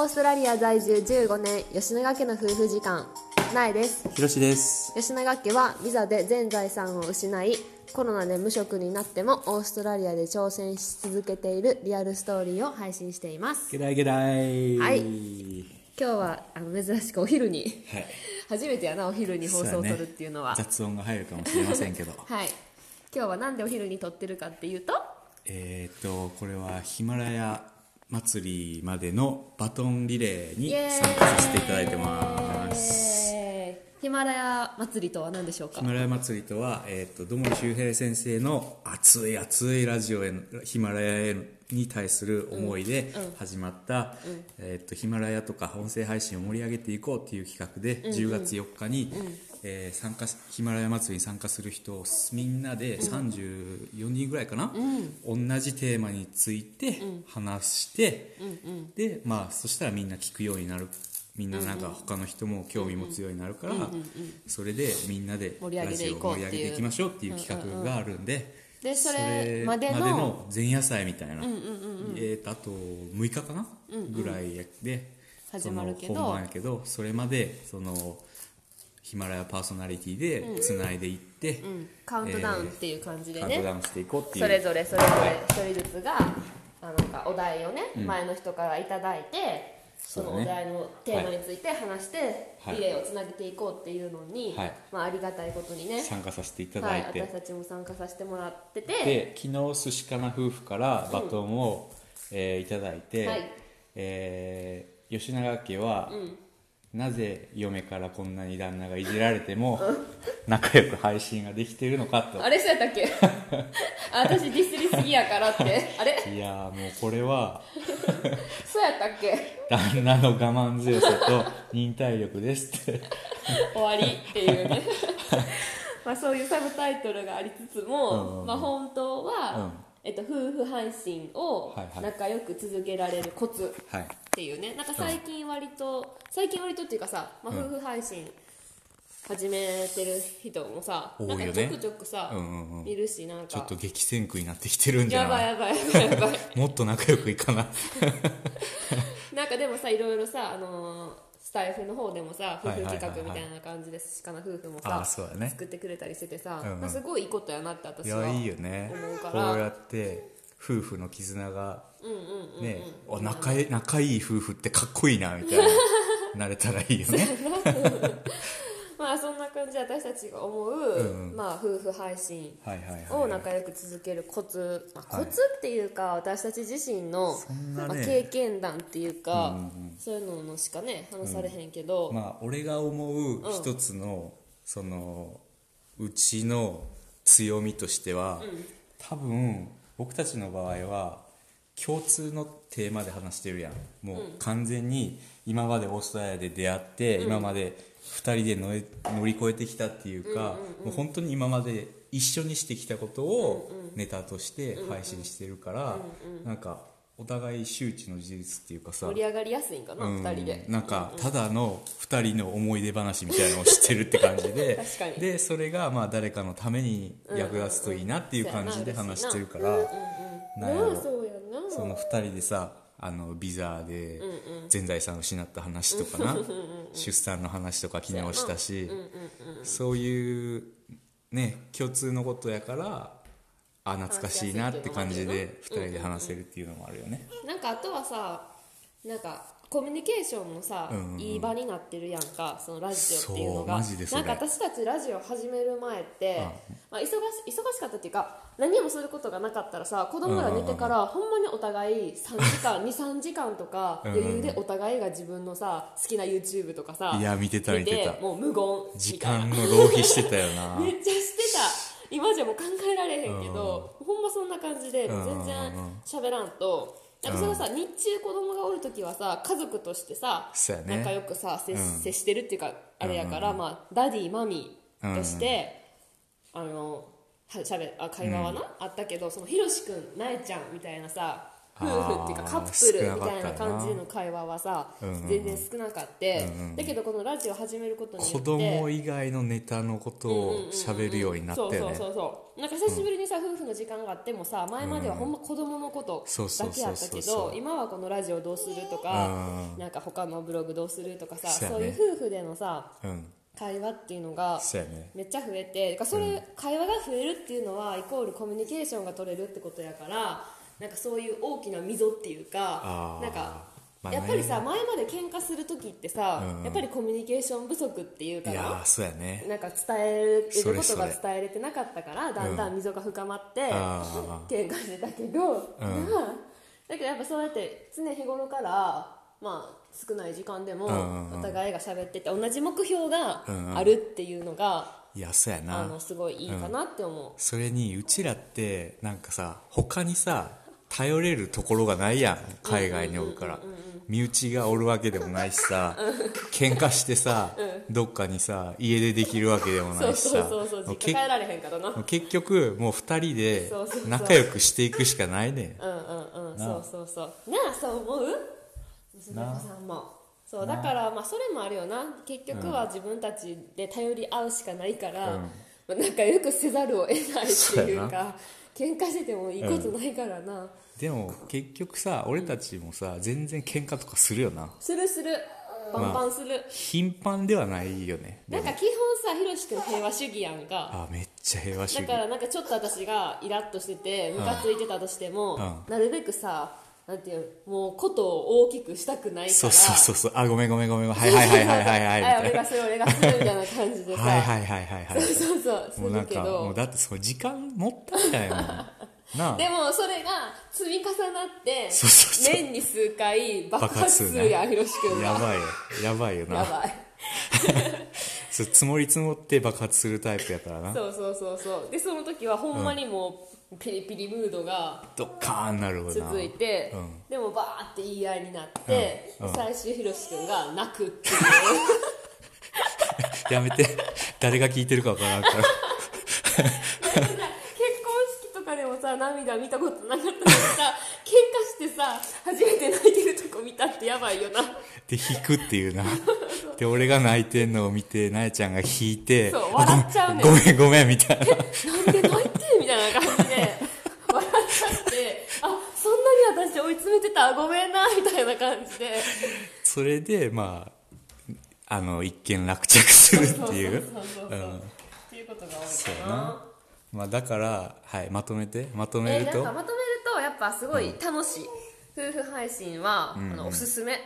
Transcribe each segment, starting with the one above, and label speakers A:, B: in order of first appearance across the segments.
A: オーストラリア在住15年吉永家の夫婦時間苗です。
B: ひろしです。
A: 吉永家はビザで全財産を失いコロナで無職になってもオーストラリアで挑戦し続けているリアルストーリーを配信しています。
B: ゲライゲライ。
A: はい。
B: 今
A: 今日はあの珍しくお昼に
B: はい
A: 初めてやなお昼に放送を撮るっていうのは。
B: 雑音が入るかもしれませんけど。
A: はい。今日はなんでお昼に撮ってるかっていうと？
B: えっとこれはヒマラヤ祭りまでのバトンリレーに参加させていただいてます。
A: えーヒマラヤ祭りとは何でしょうか？
B: ヒマラヤ祭りとは、えー、と土森周平先生の熱い熱いラジオへのヒマラヤへに対する思いで始まった、えー、とヒマラヤとか音声配信を盛り上げていこうっていう企画で、10月4日に、えー参加しヒマラヤ祭りに参加する人をみんなで34人ぐらいかな、同じテーマについて話して、でまあそしたらみんな聞くようになる。みんななんか他の人も興味持つようになるから、それでみんなでラジオを盛り上げていきましょうっていう企画があるんで、
A: でそれまでの
B: 前夜祭みたいな、えーとあと6日かな、ぐらいで
A: 始まるけど。
B: その本番やけどそれまでそのヒマラヤパーソナリティでつないでいって、
A: うん。カウントダウンっていう感じでね、
B: カウントダウンしていこうっていう。
A: それぞれそれぞれ一人ずつがあなんかお題をね、前の人からいただいてそのお題のテーマについて話して、
B: はい。
A: リレーをつなげていこうっていうのに、
B: はい。
A: まあ、ありがたいことにね。
B: 参加させていた
A: はい、
B: だい。て、
A: 私たちも参加させてもらってて。
B: で昨日寿司かな夫婦からバトンを、えーいただいて、
A: はい。
B: えー吉永家は、なぜ嫁からこんなに旦那がいじられても仲良く配信ができているのかと。
A: あれそうやったっけ？あ私ディスりすぎやからって。あれ？
B: いやーもうこれは
A: そうやったっけ？
B: 旦那の我慢強さと忍耐力ですって。
A: 終わりっていうね。まあそういうサブタイトルがありつつも、
B: うん。うん
A: まあ、本当は、
B: うん。
A: えっと、夫婦配信を仲良く続けられるコツ。
B: はい
A: っていうね。なんか最近割と、最近割とっていうかさ、まあ、夫婦配信始めてる人もさ、
B: 多いよね。
A: なんかちょくちょくさ、
B: うんうんうん。
A: 見るしなんか。
B: ちょっと激戦区になってきてるんじゃ
A: やばい
B: ない
A: やばいやばいやばい。
B: もっと仲良くいかな。
A: なんかでもさいろいろさあのースタイフの方でもさ夫婦企画みたいな感じで鹿の夫婦も
B: あ
A: さ
B: ね。
A: 作ってくれたりしててさ、
B: うんうん。
A: まあ、すごいいいことやなって
B: い
A: 私は
B: やいいよね。
A: 思うから。
B: こうやって夫婦の絆がねあ仲い仲いい夫婦ってかっこいいなみたいな なれたらいいよね。
A: まあそんな感じで私たちが思う、
B: うんうん。
A: まあ、夫婦配信を仲良く続けるコツ、コツっていうか、私たち自身の、
B: ね。
A: まあ、経験談っていうか、
B: うんうん
A: そういうののしかね話されへんけど、
B: まあ俺が思う一つの、そのうちの強みとしては、多分僕たちの場合は共通のテーマで話してるやん。もう完全に今までオーストラリアで出会って、今まで2人で乗り乗り越えてきたっていうか、もう本当に今まで一緒にしてきたことをネタとして配信してるから、なんかお互い周知の事実っていうかさ
A: 盛り上がりやすいんかな、
B: うん
A: 2人で。
B: なんかただの2人の思い出話みたいなのを知ってるって感じで。でそれがまあ誰かのために役立つといいなっていう感じで話してるから
A: う
B: その2人でさあのビザで全財産を失った話とかな。出産の話とか昨日したし。そういうね共通のことやからあ懐かしいなって感じで2人で話せるっていうのもあるよね。
A: なんかあとはさなんかコミュニケーションのさ、
B: うんうんうん。
A: いい場になってるやんかそのラジオっていうのが。
B: マジでそれ。
A: なんか私たちラジオ始める前って、まあ、忙し忙しかったっていうか何もすることがなかったらさ子供が寝てから、ほんまにお互い3時間 23時間とか
B: うんうん。
A: 余裕でお互いが自分のさ好きな YouTube とかさ
B: いや見てた見てた。
A: もう無言。
B: 時間の浪費してたよな。
A: めっちゃしてた今じゃもう考えられへんけど、ほんまそんな感じで全然喋らんと、なんかそれがさ、日中子供がおる時はさ家族としてさ、
B: ね。
A: 仲良くさ接,、
B: うん。
A: 接してるっていうかあれやから、まあ、ダディマミーとして、あのはしゃべあ会話はな、あったけどそのひろしくんなえちゃんみたいなさ夫婦っていうかカップルみたいな感じの会話はさ、全然少なかって、だけどこのラジオ始めることによって
B: 子供以外のネタのことを喋るようになったよね。
A: そうそうそうそう。なんか久しぶりにさ、夫婦の時間があってもさ前まではほんま子供のことだけやったけど今はこのラジオどうするとかなんか他のブログどうするとかさ
B: そう
A: いう夫婦でのさ
B: うん。
A: 会話っていうのがめっちゃ増えてそれ、会話が増えるっていうのはイコールコミュニケーションが取れるってことやからなんかそういう大きな溝っていうかなんか、やっぱりさ前まで喧嘩する時ってさ、
B: うん。
A: やっぱりコミュニケーション不足っていうかな
B: そうやね。
A: なんか伝えることが伝えれてなかったからだんだん溝が深まって、
B: あ
A: 喧嘩してたけど、だけどやっぱそうやって常日頃からまあ少ない時間でも
B: んうんうん。
A: お互いが喋ってて同じ目標が
B: うんうん。
A: あるっていうのが、
B: いやそうやな。
A: あのすごいいいかなって思う、
B: それにうちらってなんかさ他にさ頼れるところがないやん海外におるから。身内がおるわけでもないしさ喧嘩してさどっかにさ家出できるわけでもないしさ結局もう2人で仲良くしていくしかないねん。
A: うんうん
B: な
A: そうそうそう。なあそう思う？娘子さんも。そうだからまあそれもあるよな。結局は自分たちで頼り合うしかないから、
B: うん。
A: まあ、仲良くせざるを得ないっていうか喧嘩しててもいいことないからな、
B: でも結局さ俺たちもさ全然喧嘩とかするよな。
A: するする。バンバンする、
B: 頻繁ではないよね。
A: なんか基本さひろし君平和主義やんか。
B: あめっちゃ平和主義。
A: だからなんかちょっと私がイラッとしててムカついてたとしても、
B: う
A: なるべくさなんていうもうことを大きくしたくないから。
B: そうそうそうそう。あごめんごめんごめんはいはいはいはいはいはい。みたいな
A: 俺がする俺がするみたいな感じでさ。
B: はい。はいはいはいはい
A: そうそう。す
B: もうなんかもうだってその時間もったいないもんなあ。
A: でもそれが積み重なって
B: そうそうそう。
A: 年に数回爆発す
B: る
A: やんひろし君が
B: やばいよ。やばいよな。
A: やばい。
B: そ う積もり積もって爆発するタイプやからな。
A: そうそうそうそう。でその時はほんまにもうピリピリムードが
B: ドッカーンなるほどな。
A: 続いて、
B: うん。
A: でもバーって言い合いになって、
B: うん。うん。
A: 最終ひろし君が泣くっていう。
B: やめて。誰が聞いてるかわからんから
A: さ涙見たことなかったのにさ 喧嘩してさ初めて泣いてるとこ見たってやばいよな。
B: で引くっていうな。で俺が泣いてんのを見てなえちゃんが引いて
A: そう
B: あ
A: 笑っちゃうねん
B: ごめんごめんみたいな。
A: なんで泣いてみたいな感じで笑っちゃってあそんなに私追い詰めてたごめんなみたいな感じで。
B: それでまああの一見落着するっていう。
A: っていうことが多いかな
B: まあだからはいまとめてまとめ
A: え
B: ると？
A: まとめるとやっぱすごい楽しい、夫婦配信は、あのおすすめ。
B: ね。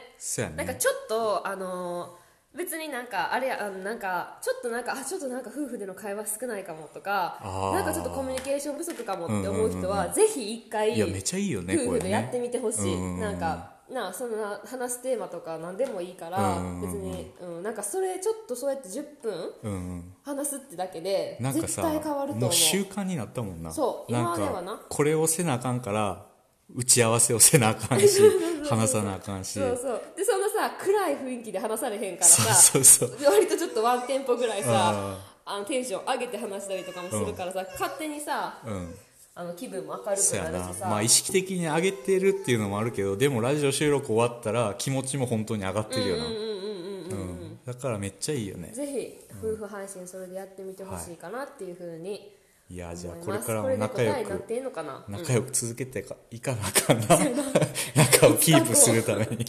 A: なんかちょっとあのー別になんかあれやあのなんかちょっとなんかあちょっとなんか夫婦での会話少ないかもとかなんかちょっとコミュニケーション不足かもって思う人は、ぜひ一回
B: いやめちゃいいよね
A: 夫婦でやってみてほしい、
B: ねうんうんうん。
A: なんかなあそんな話すテーマとか何でもいいから、
B: うんうんうん
A: 別に、うん、なんかそれちょっとそうやって10分
B: うんうん。
A: 話すってだけで絶
B: なんかさ
A: 対変わると思う。
B: もう習慣になったもんな。
A: そう
B: なん
A: 今まではな。
B: かこれをせなあかんから打ち合わせをせなあかんし 話さなあかんし。
A: そうそう。でそのさ暗い雰囲気で話されへんからさ
B: そうそうそう。
A: 割とちょっとワンテンポぐらい
B: うん
A: さあのテンション上げて話したりとかもするからさ、勝手にさ
B: うん
A: あの気分も明るく
B: な
A: なるしさ、
B: まあ意識的に上げてるっていうのもあるけどでもラジオ収録終わったら気持ちも本当に上がってるよな。うんだからめっちゃいいよね。
A: ぜひ夫婦配信それでやってみてほしいかなっていうふうに
B: いやじゃあこれからも仲良く仲良く続けてかいかなあかんな。仲をキープするために。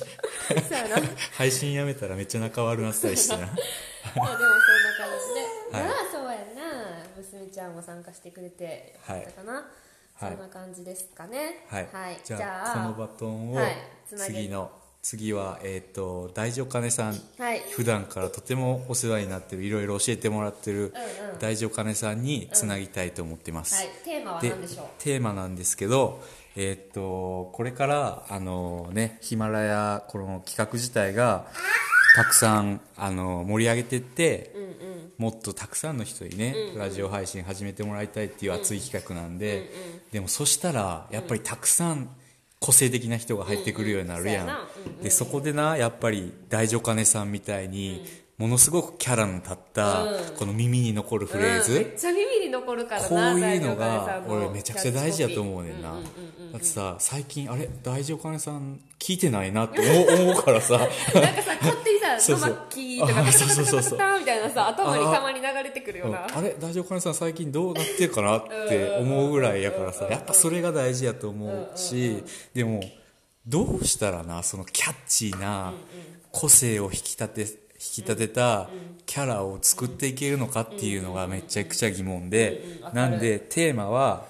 B: 配信やめたらめっちゃ仲悪なったりしてな。
A: ま あでもそんな感じで、
B: はい
A: ちゃんも参加してくれてよかったかな、
B: はい。
A: そんな感じですかね。
B: はい、じ
A: じゃあ
B: このバトンを次の、次はえっ、と大女金さん。
A: はい。
B: 普段からとてもお世話になってるいろいろ教えてもらってる
A: うんうん。
B: 大女金さんにつなぎたいと思ってます、
A: はい。テーマは
B: で
A: 何でしょう？
B: テーマなんですけどえーっとこれからあのねヒマラヤこの企画自体がたくさんあの盛り上げてって、もっとたくさんの人にね、ラジオ配信始めてもらいたいっていう熱い企画なんで、でもそしたらやっぱりたくさん個性的な人が入ってくるようになるやん、でそこでなやっぱり大女金さんみたいにものすごくキャラの立った、この耳に残るフレーズ、
A: うん。めっちゃ耳に残るからな
B: こういうのが俺めちゃくちゃ大事やと思うねんな。だってさ最近あれ？大丈夫かねさん聞いてないなって思う からさ。
A: なんかさ勝手にさ
B: そうそう。
A: トマッキーとかタカタカタタカタみたいなさ頭にたまに流れてくるような
B: あれ大丈夫かねさん最近どうなってるかなって思うぐらいやからさやっぱそれが大事やと思うしでもどうしたらなそのキャッチーな個性を引き立て引き立てたキャラを作っていけるのかっていうのがめちゃくちゃ疑問でなんでテーマは、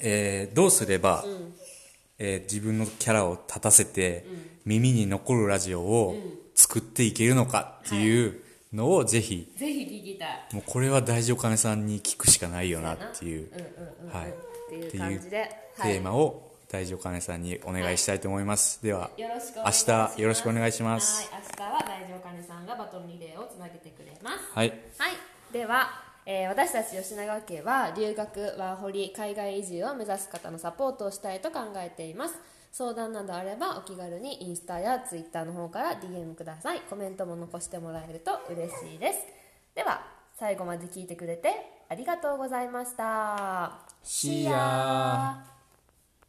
B: えーどうすれば、えー自分のキャラを立たせて耳に残るラジオを作っていけるのかっていうのをぜひ
A: ぜひ聞きたい。
B: もうこれは大丈夫かねさんに聞くしかないよなっていう、はい、
A: っていう感じで。はい。
B: テーマを大丈夫かねさんにお願いしたいと思います、では
A: よろしくお願
B: 明
A: いします。
B: 日よろしくお願いします。
A: はい明日は大丈夫かねさんがバトンリレーをつなげてくれます。
B: はい。
A: はい、では、えー私たち吉永家は留学ワーホリ海外移住を目指す方のサポートをしたいと考えています。相談などあればお気軽にインスタやツイッターの方から DM ください。コメントも残してもらえると嬉しいです。では最後まで聞いてくれてありがとうございました。
B: See ya